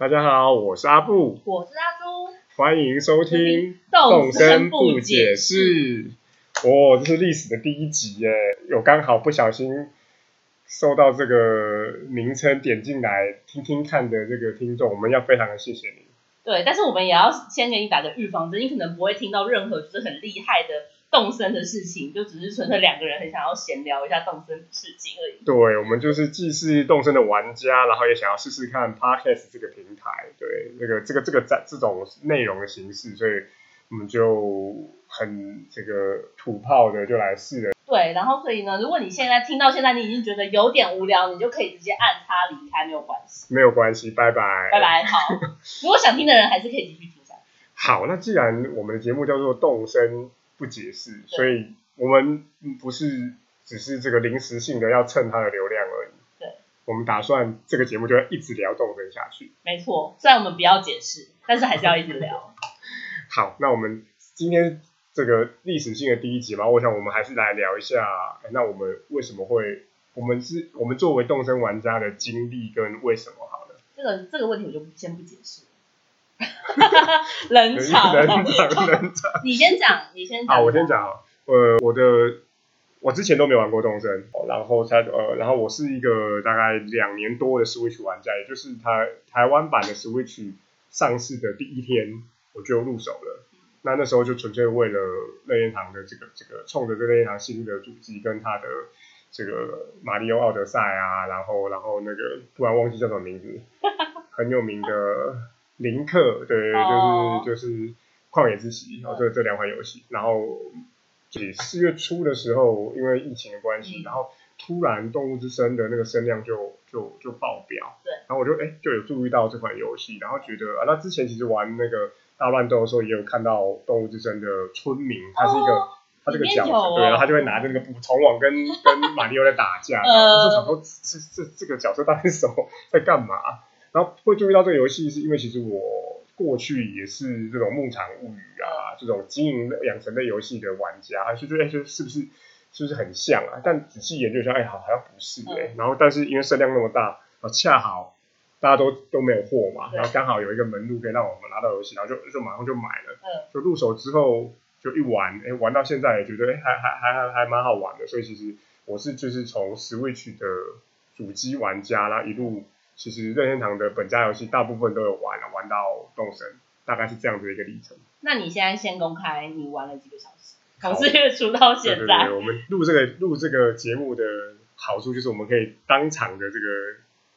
大家好，我是阿布，我是阿朱，欢迎收听动声声不解释。哦，这是历史的第一集耶，有刚好不小心收到这个名称点进来听听看的这个听众，我们要非常的谢谢你。对，但是我们也要先给你打个预防针，你可能不会听到任何就是很厉害的动身的事情，就只是纯粹两个人很想要闲聊一下动身的事情而已。对，我们就是既是动身的玩家，然后也想要试试看 podcast 这个平台，对，这个这个这个在这种内容的形式，所以我们就很这个土炮的就来试了。对，然后所以呢，如果你现在听到现在，你已经觉得有点无聊，你就可以直接按它离开，没有关系。没有关系，拜拜，拜。拜，好。如果想听的人还是可以继续听下去。好，那既然我们的节目叫做动声不解释，所以我们不是只是这个临时性的要蹭他的流量而已。对，我们打算这个节目就要一直聊动森下去。没错，虽然我们不要解释，但是还是要一直聊。好，那我们今天这个历史性的第一集嘛，我想我们还是来聊一下，哎那我们为什么会，我们是我们作为动森玩家的经历跟为什么好了。这个这个问题我就先不解释了。冷场，冷场，冷场。你先讲，你先讲。好，我先。讲啊，呃，我的我之前都没玩过动森，哦然后才呃，然后我是一个大概两年多的 Switch 玩家，也就是台台湾版的 Switch 上市的第一天我就入手了。那那时候就纯粹为了任天堂的这个这个冲着这个任天堂新的主机跟它的这个马里奥奥德赛啊，然后然后那个突然忘记叫什么名字，很有名的林克，对，哦。就是就是旷野之息，然后，这这两款游戏，然后也四月初的时候，因为疫情的关系，嗯。然后突然动物之声的那个声量就就就爆表，对，然后我就哎就有注意到这款游戏，然后觉得啊，那之前其实玩那个大乱斗的时候，也有看到动物之声的村民，他是一个。哦他这个角色，对，然后他就会拿着那个捕虫网跟跟马里奥在打架，呃然后我就想说这这这个角色到底是什么，在干嘛？然后会注意到这个游戏，是因为其实我过去也是这种牧场物语啊，这种经营养成类游戏的玩家，就觉得哎，就是不是是不是很像啊？但仔细研究一下，哎，好好像不是哎、然后但是因为声量那么大，然后恰好大家都都没有货嘛，然后刚好有一个门路可以让我们拿到游戏，然后就就马上就买了。嗯，就入手之后就一玩，哎，玩到现在也觉得哎还还还还还蛮好玩的，所以其实我是就是从 Switch 的主机玩家，然后一路其实任天堂的本家游戏大部分都有玩了，玩到动神，大概是这样子的一个历程。那你现在先公开你玩了几个小时？好从四月初到对现在对对，，我们录这个录这个节目的好处就是我们可以当场的这个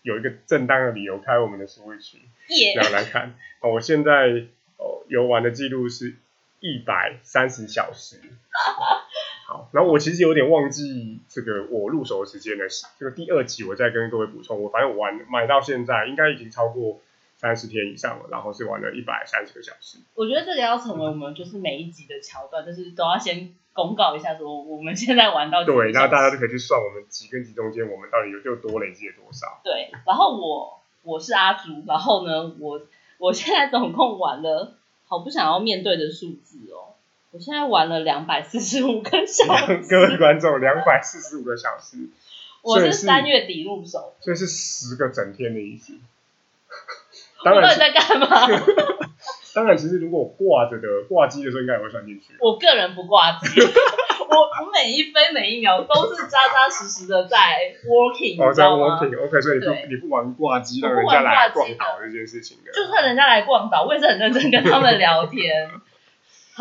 有一个正当的理由开我们的 Switch。耶这样来看，哦，我现在哦游玩的记录是一百三十小时。好，然后我其实有点忘记这个我入手的时间了，这个第二集我再跟各位补充。我反正我玩买到现在应该已经超过三十天以上了，然后是玩了一百三十个小时。我觉得这个要成为我们就是每一集的桥段，就是都要先公告一下说我们现在玩到对，然后大家就可以去算我们集跟集中间我们到底有就多累积了多少。对，然后我我是阿朱，然后呢，我我现在总共玩了好不想要面对的数字哦，我现在玩了两百四十五个小 各位时，观众，两百四十五个小时，我是三月底入手，所以是十个整天的意思。当然我在干嘛？当然，其实如果挂着的挂机的时候，应该也会算进去。我个人不挂机，我我每一分每一秒都是扎扎实实的在 working，哦，在你知道吗？working，OK，、所以你不你不玩挂机，我不让人家来逛岛这件事情的。就算人家来逛岛，我也是很认真跟他们聊天。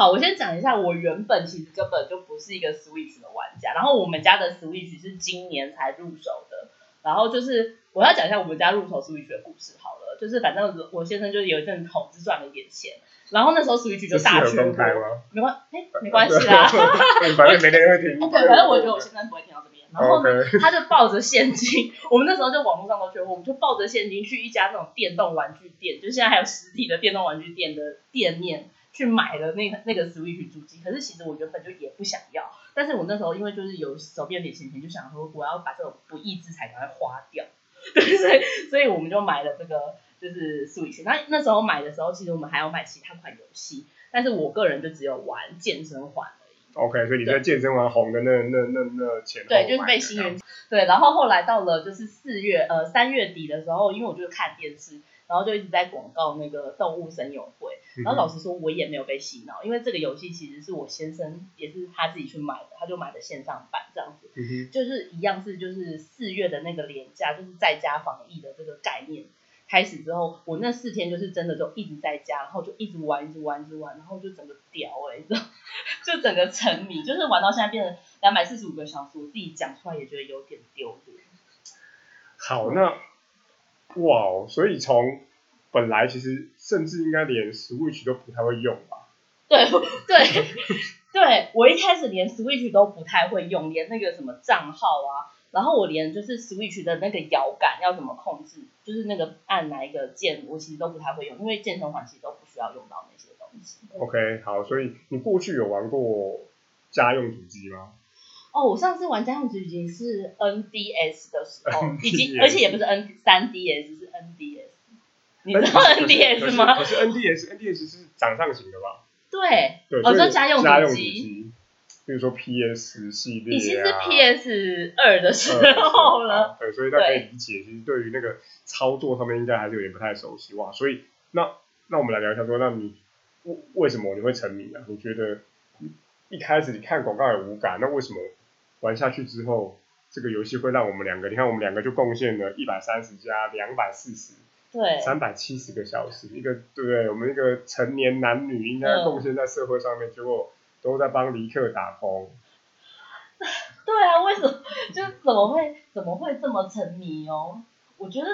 好，我先讲一下，我原本其实根本就不是一个 Switch 的玩家，然后我们家的 Switch 是今年才入手的，然后就是我要讲一下我们家入手 Switch 的故事好了，就是反正我先生就是有一阵投资赚了一点钱，然后那时候 Switch 就大缺货，公开吗？没关哎没关系啦，对反正没人会听。OK，反正我觉得我先生不会听到这边，然后他就抱着现金，我们那时候就网络上都缺货，我们就抱着现金去一家那种电动玩具店，就现在还有实体的电动玩具店的店面去买了那个那个 Switch 主机。可是其实我原本就也不想要，但是我那时候因为就是有手边有点闲钱，就想说我要把这种不义之财赶快花掉，对，所以所以我们就买了这个就是 Switch。那那时候买的时候，其实我们还要买其他款游戏，但是我个人就只有玩健身环而已。OK，所以你在健身环红的那那那那前后对，就是被新人对，然后后来到了就是四月呃三月底的时候，因为我就是看电视，然后就一直在广告那个动物森友会，嗯然后老实说我也没有被洗脑，因为这个游戏其实是我先生也是他自己去买的，他就买的线上版这样子，嗯就是一样是就是四月的那个廉价，就是在家防疫的这个概念。开始之后，我那四天就是真的就一直在家，然后就一直玩，一直玩，一直玩，然后就整个屌哎、欸，就 就整个沉迷，就是玩到现在变成两百四十五个小时，我自己讲出来也觉得有点丢脸。好，那哇哦，所以从本来其实甚至应该连 Switch 都不太会用吧？对对 对，我一开始连 Switch 都不太会用，连那个什么账号啊，然后我连就是 Switch 的那个摇杆要怎么控制，就是那个按哪一个键，我其实都不太会用，因为健身环其实都不需要用到那些东西。OK，好，所以你过去有玩过家用主机吗？哦，我上次玩家用主机是 NDS 的时候，已经而且也不是 N 三 DS 是 NDS，你知道 NDS 吗？可是 NDS NDS 是掌上型的吧？对，对，我说家用家用主主机，比如说 PS 系列、啊，已经是 PS 二的时候了。。对，所以大家可以理解，其实对于那个操作上面应该还是有点不太熟悉哇。所以那那我们来聊一下说，那你为为什么你会沉迷啊？你觉得一开始你看广告也无感，那为什么玩下去之后，这个游戏会让我们两个，你看我们两个就贡献了一百三十加两百四十。对，三百七十个小时，一个对不对？我们一个成年男女应该嗯贡献在社会上面，结果都在帮尼克打工。对啊，为什么就怎么会怎么会这么沉迷哦？我觉得，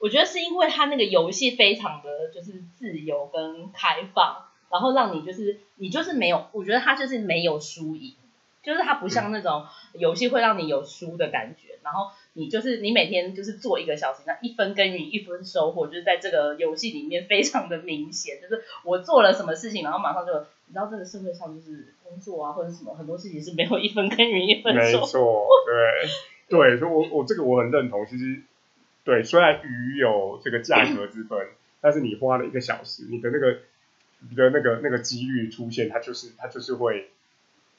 我觉得是因为他那个游戏非常的就是自由跟开放，然后让你就是你就是没有，我觉得他就是没有输赢，就是它不像那种游戏会让你有输的感觉，然后你就是你每天就是做一个小时，那一分耕耘一分收获，就是在这个游戏里面非常的明显，就是我做了什么事情，然后马上就你知道这个社会上就是工作啊或者什么很多事情是没有一分耕耘一分没收获。错，对对，所以我我这个我很认同。其实对，虽然鱼有这个价格之分，但是你花了一个小时，你的那个你的那个那个几率出现，它就是它就是会。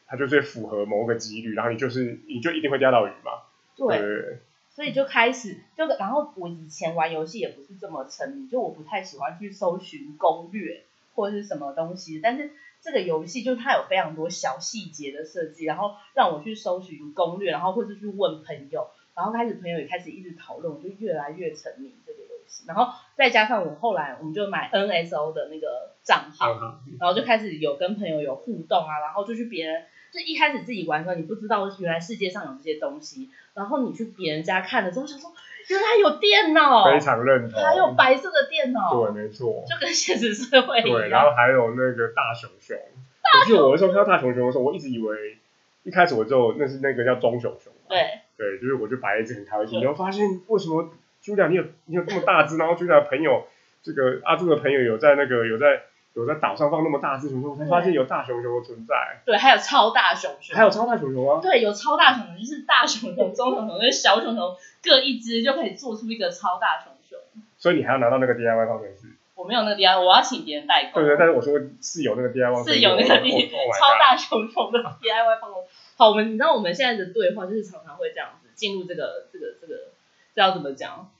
它就是符合某个几率，然后你就是你就一定会钓到鱼嘛。对，对所以就开始就然后我以前玩游戏也不是这么沉迷，就我不太喜欢去搜寻攻略或者是什么东西，但是这个游戏就是它有非常多小细节的设计，然后让我去搜寻攻略，然后或是去问朋友，然后开始朋友也开始一直讨论，我就越来越沉迷这个游戏，然后再加上我后来我们就买 NSO 的那个账号，嗯然后就开始有跟朋友有互动啊，然后就去别人，就一开始自己玩的时候，你不知道原来世界上有这些东西，然后你去别人家看的时候，想说原来有电脑，非常认同。还有白色的电脑，对，没错。就跟现实社会对，一样。然后还有那个大熊熊。我记得我那时候看到大熊熊的时候，我一直以为一开始我就那是那个叫棕熊熊。对，对，就是我就摆在一只很开心，然后发现为什么 Julia 你有你有这么大只，然后 Julia 的朋友这个阿朱的朋友有在那个有在有在岛上放那么大只熊熊，我才发现有大熊熊的存在，对，还有超大熊熊，还有超大熊熊啊。对，有超大熊熊，就是大熊熊、中熊熊跟小熊熊各一只就可以做出一个超大熊熊。所以你还要拿到那个 DIY 方程式，我没有那个 DIY，我要请别人代购。对对，但是我说是有那个 DIY 方程式，是有那个我地 Oh my 超大熊熊的 DIY 方式。好，我们你知道我们现在的对话就是常常会这样子进入这个这个这个这要怎么讲？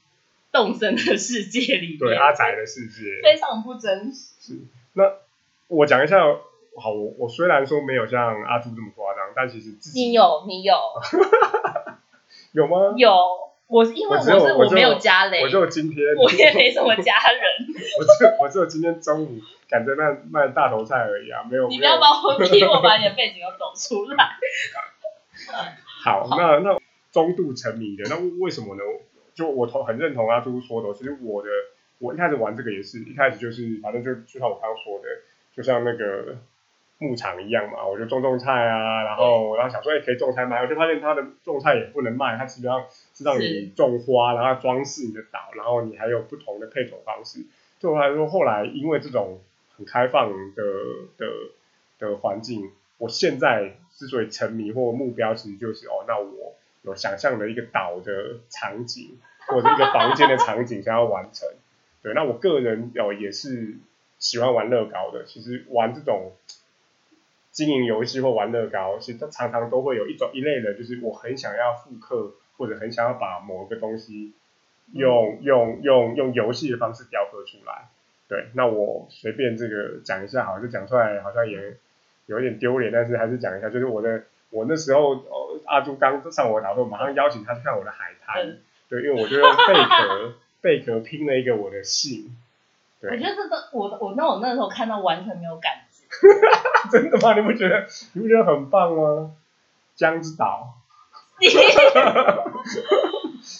动森的世界里面，对阿仔的世界。非常不真实。那我讲一下，好，我我虽然说没有像阿朱这么夸张，但其实自己你有，你有，有吗？有。我是因为我是我没有家雷，我就今天，我也没什么家人。我就我只有今天中午赶着卖卖大头菜而已啊，没有。你不要把我逼我把你的背景都抖出来。好，那那中度沉迷的，那为什么呢？就我同很认同阿朱说的，其实我的我一开始玩这个也是一开始就是反正就就像我刚刚说的，就像那个牧场一样嘛，我就种种菜啊，然后然后想说也可以种菜卖，我就发现它的种菜也不能卖，它基本上是让你种花，然后装饰你的岛，然后你还有不同的配种方式。对我来说，后来因为这种很开放的的的环境，我现在之所以沉迷或目标，其实就是哦，那我有想象的一个岛的场景，或者一个房间的场景想要完成。对，那我个人哦也是喜欢玩乐高的，其实玩这种经营游戏或玩乐高，其实它常常都会有一种一类的，就是我很想要复刻，或者很想要把某个东西用用用用游戏的方式雕刻出来。对，那我随便这个讲一下，好像讲出来好像也有一点丢脸，但是还是讲一下，就是我的我那时候哦，阿朱刚上我的导我马上邀请他去看我的海滩，嗯对，因为我就用贝壳贝壳拼了一个我的姓，对，我觉得这个我我那我那时候看到完全没有感觉，真的吗？你不觉得你不觉得很棒吗？江之岛，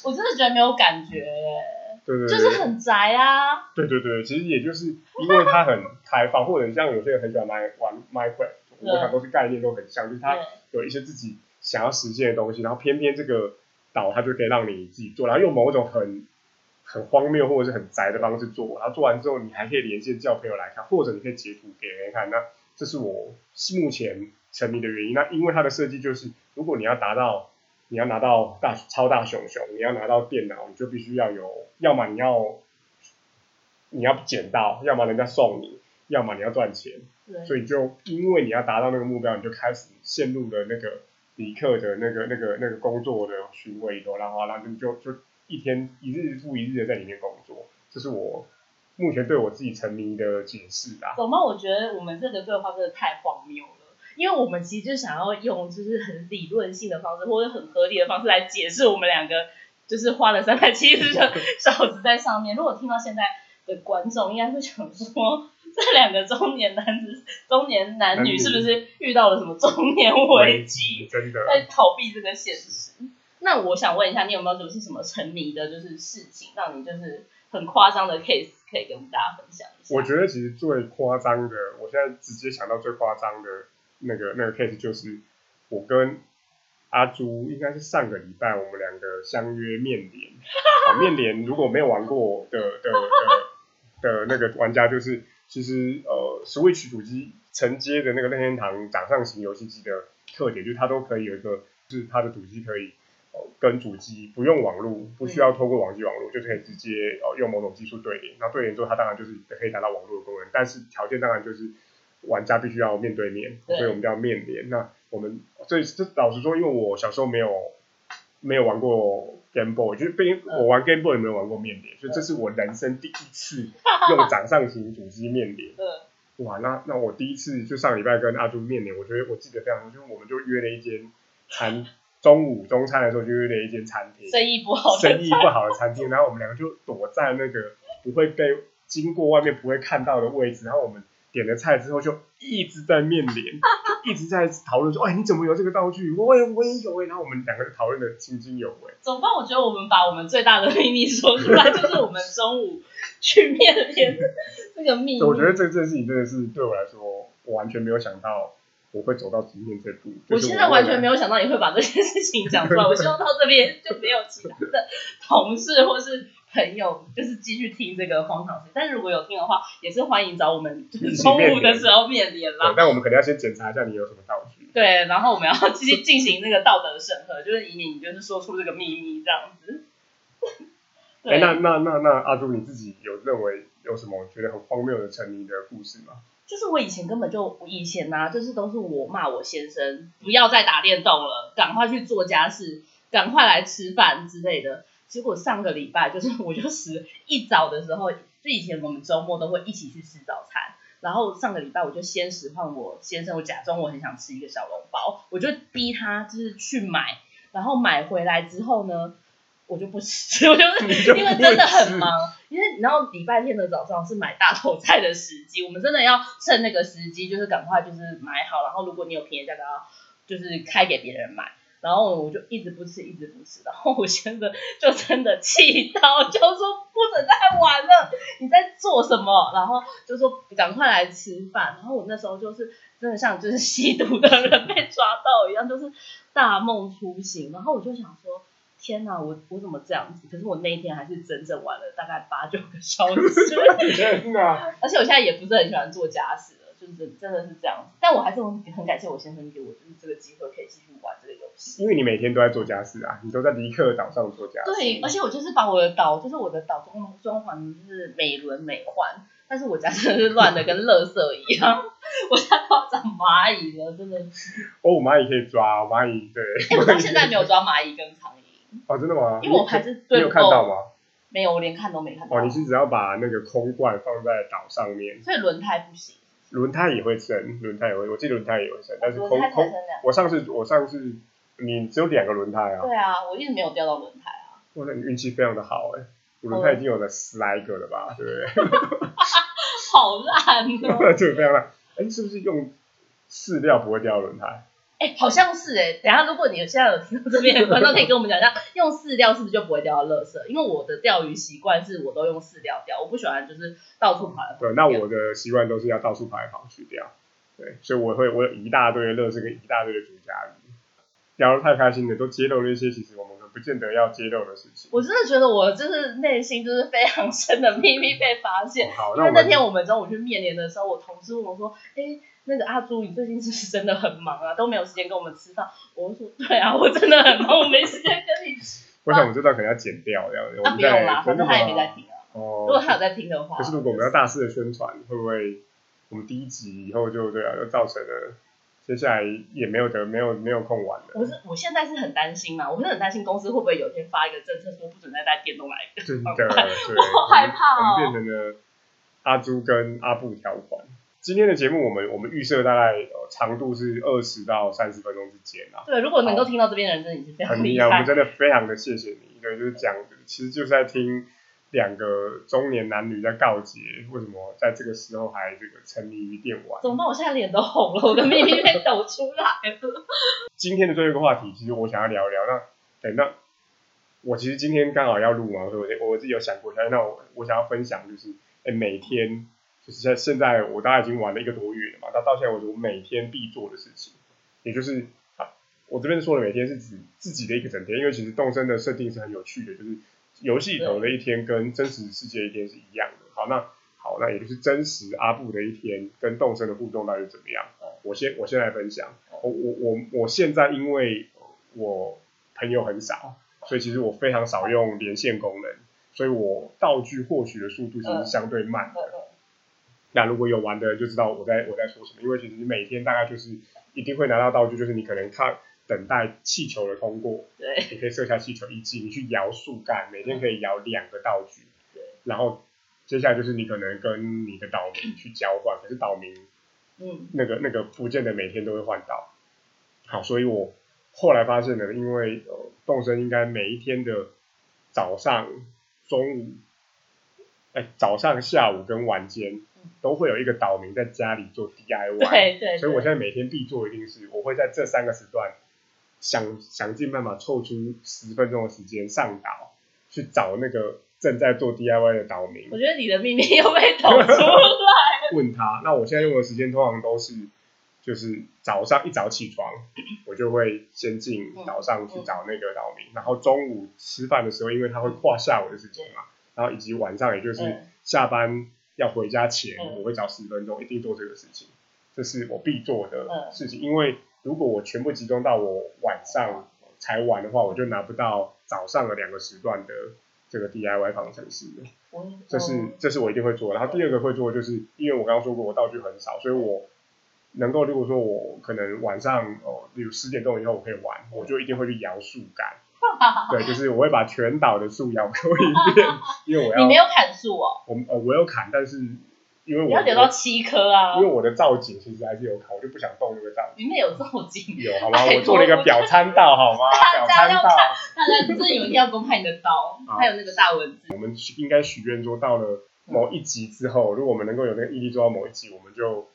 我真的觉得没有感觉。耶，对对对，就是很宅啊。对对对，其实也就是因为它很开放，或者像有些人很喜欢玩玩 Minecraft，对。我想都是概念都很像，就是它有一些自己想要实现的东西，然后偏偏这个岛它就可以让你自己做，然后用某种很很荒谬或者是很宅的方式做，然后做完之后你还可以连线叫朋友来看，或者你可以截图给人看，那这是我目前沉迷的原因。那因为它的设计就是，如果你要达到你要拿到大超大熊熊，你要拿到电脑，你就必须要有，要么你要你要捡到，要么人家送你，要么你要赚钱。对，所以就因为你要达到那个目标，你就开始陷入了那个迪克的那个那个那个工作的循环里头，然后然后就就就一天一日复一日的在里面工作，这是我目前对我自己沉迷的解释吧。怎么我觉得我们这个对话真的太荒谬了。因为我们其实就想要用就是很理论性的方式，或者很合理的方式来解释我们两个就是花了三百七十个小时在上面。如果听到现在的观众，应该会想说，这两个中年男子、中年男女是不是遇到了什么中年危机，真的，在逃避这个现实？那我想问一下，你有没有就是什么沉迷的，就是事情，让你就是很夸张的 case 可以跟大家分享一下？我觉得其实最夸张的，我现在直接想到最夸张的那个那个 case 就是我跟阿朱应该是上个礼拜我们两个相约面联，哦，面联如果没有玩过的的的的那个玩家，就是其实呃 Switch 主机承接的那个任天堂掌上型游戏机的特点，就是它都可以有一个，就是它的主机可以。呃跟主机不用网络，不需要透过网际网络，就可以直接呃用某种技术对连。那对联之后，它当然就是可以达到网络的功能，但是条件当然就是玩家必须要面对面，对所以我们叫面联。那我们所以这老实说，因为我小时候没有没有玩过 Game Boy，就是被我玩 Game Boy 没有玩过面联，所以这是我人生第一次用掌上型主机面联。嗯，哇，那那我第一次就上礼拜跟阿朱面联，我觉得我记得非常清楚，就是我们就约了一间餐，中午中餐的时候就约了一间餐厅，生意不好生意不好的餐厅，然后我们两个就躲在那个不会被经过外面不会看到的位置，然后我们点了菜之后就一直在面脸，一直在讨论说，哎，你怎么有这个道具？我也我也有哎，然后我们两个就讨论的津津有味。总办，我觉得我们把我们最大的秘密说出来，就是我们中午去面连这个秘密。我觉得这件事情真的是对我来说，我完全没有想到我会走到今天这步。我现在完全没有。想到你会把这件事情讲出来。我希望到这边就没有其他的同事或是朋友，就是继续听这个荒唐事。但是如果有听的话，也是欢迎找我们，就是中午的时候面连啦。但我们肯定要先检查一下你有什么道具。对，然后我们要继续进行那个道德审核，就是以免你就是说出这个秘密这样子。那那那那阿朱你自己有认为有什么觉得很荒谬的沉迷的故事吗？就是我以前根本就以前呢、就是都是我骂我先生不要再打电动了，赶快去做家事，赶快来吃饭之类的。结果上个礼拜就是我就是一早的时候，就以前我们周末都会一起去吃早餐，然后上个礼拜我就先使唤我先生，我假装我很想吃一个小笼包，我就逼他就是去买，然后买回来之后呢，我就不吃，我就你就因为真的很忙，因为然后礼拜天的早上是买大头菜的时机，我们真的要趁那个时机，就是赶快就是买好，然后如果你有便宜价格，就是开给别人买。然后我就一直不吃，一直不吃，然后我现在就真的气到，就说不准再玩了，你在做什么？然后就说赶快来吃饭。然后我那时候就是真的像就是吸毒的人被抓到一样，就是大梦初醒。然后我就想说，天哪，我我怎么这样子？可是我那一天还是整整玩了大概八九个小时，天哪！而且我现在也不是很喜欢做家事了，就就是真的是这样子。但我还是很很感谢我先生给我就是这个机会可以继续玩这个游戏。因为你每天都在做家事啊，你都在尼克岛上做家事。对，而且我就是把我的岛，就是我的岛装装潢就是美轮美奂，但是我家真的是乱的跟垃圾一样，我家都要长蚂蚁了，真的是。哦，蚂蚁可以抓，蚂蚁对。哎、我到现在没有抓蚂蚁跟苍蝇，哦，真的吗？因为我还是你有看到。吗？没有，我连看都没看到。哦，你是只要把那个空罐放在岛上面，所以轮胎不行，轮胎也会升，轮胎也会，我记得轮胎也会升，但是空空。我上次我上次你只有两个轮胎啊，对啊，我一直没有掉到轮胎啊。哇，那你运气非常的好哎，我轮胎已经有了十来个了吧，对不对？好烂哦！这个非常烂，哎，是不是用饲料不会掉轮胎？哎、好像是哎、等下如果你有现在有听到这边的观众，可以跟我们讲一下，用饲料是不是就不会掉到垃圾？因为我的钓鱼习惯是我都用饲料钓，我不喜欢就是到处跑来跑去。对，那我的习惯都是要到处跑来跑去钓，对，所以我会我有一大堆的乐事跟一大堆的竹家鱼，聊得太开心了，都揭露了一些其实我们不见得要揭露的事情。我真的觉得我就是内心就是非常深的秘密被发现。好，因为那那天我们中午去面联的时候，我同事问我说：“哎、那个阿朱，你最近是不是真的很忙啊？都没有时间跟我们吃饭。”我说：“对啊，我真的很忙，我没时间跟你吃。我想我们这段可能要剪掉，这样子。”我不用啦，反正他也没在听啊。哦。如 果他有在听的话，可是如果我们要大肆的宣传，会不会我们第一集以后就对啊，就造成了接下来也没有得没有没有空玩了。我是我现在是很担心嘛，我是很担心公司会不会有一天发一个政策说不准再带电动来的。真的，对，我好害怕哦我们变成了阿朱跟阿布条款。今天的节目，我们我们预设大概呃长度是二十到三十分钟之间啊，对，如果能够听到这边的人，真的已经非常厉很厉害，我们。真的非常的谢谢你。对，就是讲，其实就是在听两个中年男女在告诫，为什么在这个时候还这个沉迷于电玩。怎么办？我现在脸都红了，我的秘密被抖出来了。今天的最后一个话题，其实我想要聊一聊。那，对，那我其实今天刚好要录嘛，所以我我自己有想过一下，那我我想要分享就是，哎，每天就是在现在我大概已经玩了一个多月了嘛，那到现在为止我每天必做的事情，也就是啊，我这边说的每天是指自己的一个整天，因为其实动身的设定是很有趣的，就是游戏里头的一天跟真实世界一天是一样的。好，那好，那也就是真实阿布的一天跟动森的互动到底是怎么样？我先我先来分享。我我我我现在因为我朋友很少，所以其实我非常少用连线功能，所以我道具获取的速度其实是相对慢的。那如果有玩的人就知道我在我在说什么，因为其实你每天大概就是一定会拿到道具，就是你可能看等待气球的通过，对，你可以设下气球一记，你去摇树干，每天可以摇两个道具，对，然后接下来就是你可能跟你的岛民去交换，可是岛民嗯，那个那个不见得每天都会换到。好，所以我后来发现呢，因为呃，动身应该每一天的早上、中午，哎，早上、下午跟晚间都会有一个岛民在家里做 DIY。对对。所以我现在每天必做一定是，我会在这三个时段想想尽办法凑出十分钟的时间上岛，去找那个正在做 DIY 的岛民我，觉得你的秘密又被抖出来。问他。那我现在用的时间通常都是，就是早上一早起床，我就会先进岛上去找那个岛民，然后中午吃饭的时候，因为他会跨下午的时间嘛，然后以及晚上，也就是嗯下班要回家前，嗯我会找十分钟，一定做这个事情，这是我必做的嗯事情。因为如果我全部集中到我晚上才玩的话，我就拿不到早上的两个时段的这个 DIY 方程式了。这是这是我一定会做的。然后第二个会做的就是，因为我刚刚说过我道具很少，所以我能够如果说我可能晚上哦，比如十点钟以后我可以玩，我就一定会去摇树干。对，就是我会把全岛的树摇过一遍，因为我要你没有砍树哦，我呃我有砍，但是因为我你要留到七颗啊因为，我的造景其实还是有考，我就不想动那个造景。里面有造景。有好 吗？我做了一个表参道好吗？表参道。大家真的有一定要公开你的刀，还有那个大文字。我们应该许愿说，到了某一集之后，如果我们能够有那个毅力做到某一集，我们就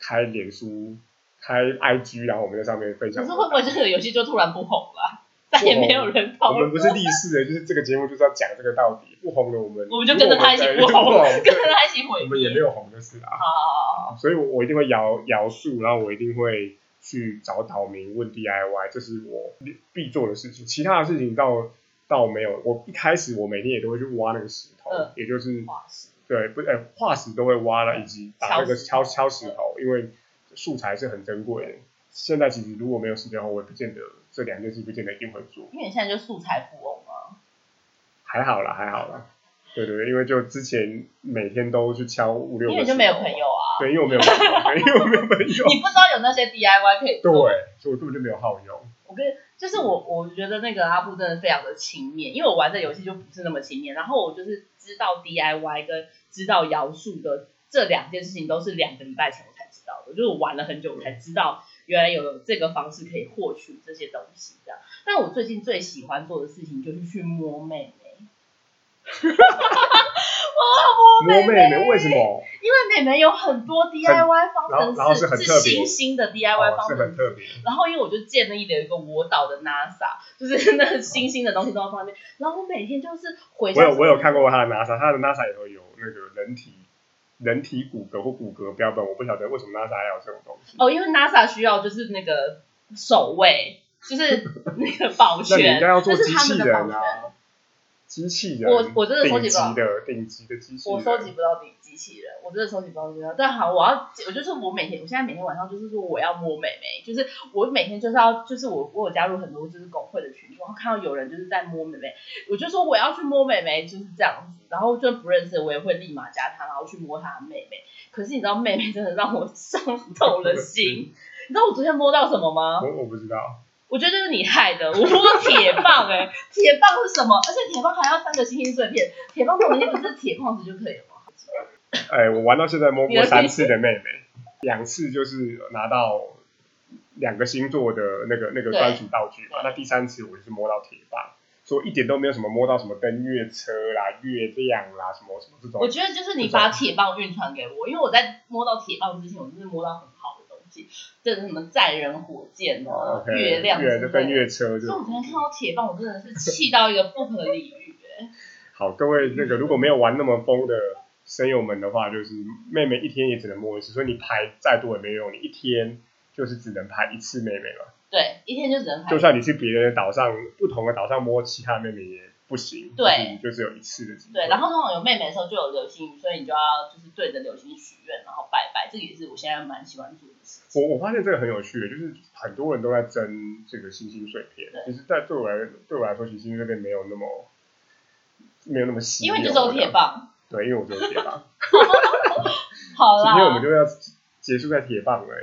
开脸书、开 IG，然后我们在上面分享。可是会不会这个游戏就突然不红了？再也没有人讨论我们不。是立誓的，就是这个节目就是要讲这个到底，不红了我们我们就跟着他一起不红，们跟着他一起毁。我们也没有红的事啊。好好好，所以我我一定会摇摇树，然后我一定会去找岛民问 DIY，这是我必做的事情。其他的事情倒倒没有。我一开始我每天也都会去挖那个石头，嗯也就是化石对，不，呃，化石都会挖了，以及把那个敲敲敲石头，因为素材是很珍贵的。现在其实如果没有时间的话，我也不见得这两件事不见得一定会做。因为你现在就素材富翁啊。还好啦，还好啦。对对对，因为就之前每天都去敲五六个，因为就没有朋友啊。对，因为我没有朋友，因为我没有朋友。你不知道有那些 DIY 可以做，对，所以我根本就没有好用。我跟就是我，我觉得那个阿布真的非常的轻面，因为我玩的游戏就不是那么轻面。然后我就是知道 DIY 跟知道摇树的这两件事情，都是两个礼拜前我才知道的，就是我玩了很久才知道原来有这个方式可以获取这些东西这样。但我最近最喜欢做的事情就是去摸妹妹。我摸妹妹 为什么？因为妹妹有很多 DIY 方程式，是新兴的 DIY 方程式。然后因为我就建立了一个我岛的 NASA，就是那新兴的东西都在上面。然后我每天就是回家。我有我有看过他的 NASA，他的 NASA 也会有那个人体人体骨骼或骨骼标本。我不晓得为什么 NASA 要有这种东西。哦，因为 NASA 需要就是那个守卫，就是那个保全，那你应该要做机器人啊。机器人，我我真的收集不到顶级的顶级的机器人，我收集不到顶机器人，我真的收集不到这个。但好，我要我就是我每天，我现在每天晚上就是说我要摸美眉，就是我每天就是要就是我我有加入很多就是工会的群，然后看到有人就是在摸美眉，我就说我要去摸美眉，就是这样子。然后就不认识我也会立马加他，然后去摸他的妹妹。可是你知道妹妹真的让我 伤透了心。你知道我昨天摸到什么吗？我我不知道。我觉得这是你害的，我摸铁棒哎，铁棒是什么？而且铁棒还要三个星星碎片，铁棒这种东西不是铁矿石就可以了吗？哎，我玩到现在摸过三次的妹妹，两次就是拿到两个星座的那个那个专属道具嘛，那第三次我就是摸到铁棒，说一点都没有什么摸到什么登月车啦、月亮啦什么什么这种。我觉得就是你把铁棒运传给我，因为我在摸到铁棒之前，我就是摸到很好。这什么载人火箭哦，月亮月跟月车，所以我昨天看到铁棒，我真的是气到一个不可理喻哎。好，各位那个如果没有玩那么疯的声友们的话，就是妹妹一天也只能摸一次，所以你排再多也没用，你一天就是只能排一次妹妹嘛。对，一天就只能排。就算你去别人的岛上，不同的岛上摸其他妹妹也不行。对，就只有一次的机会。对，然后通常有妹妹的时候就有流星雨，所以你就要就是对着流星许愿，然后拜拜。这个也是我现在蛮喜欢做的事。我我发现这个很有趣的，就是很多人都在争这个星星碎片。其实，在对我来对我来说，星星碎片没有那么没有那么稀因为就是有铁棒。对，因为我只有铁棒。好啦。今天我们就要结束在铁棒了。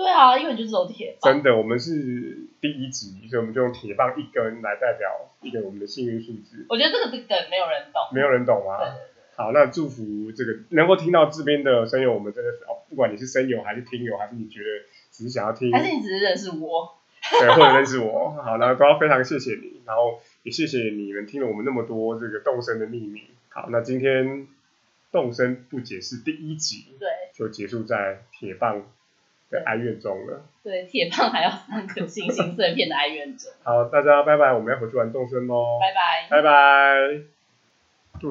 对啊，因为就是有铁棒。真的，我们是第一集，所以我们就用铁棒一根来代表一个我们的幸运数字。我觉得这个梗没有人懂。没有人懂啊。好，那祝福这个能够听到这边的声友，我们真的是哦，不管你是声友还是听友，还是你觉得只是想要听，还是你只是认识我，对，或者认识我，好，那都要非常谢谢你，然后也谢谢你们听了我们那么多这个动身的秘密。好，那今天动身不解释第一集，对，就结束在铁棒的哀怨中了。对，铁棒还要三颗星星碎片的哀怨中。好，大家拜拜，我们要回去玩动身喽，拜拜，拜拜。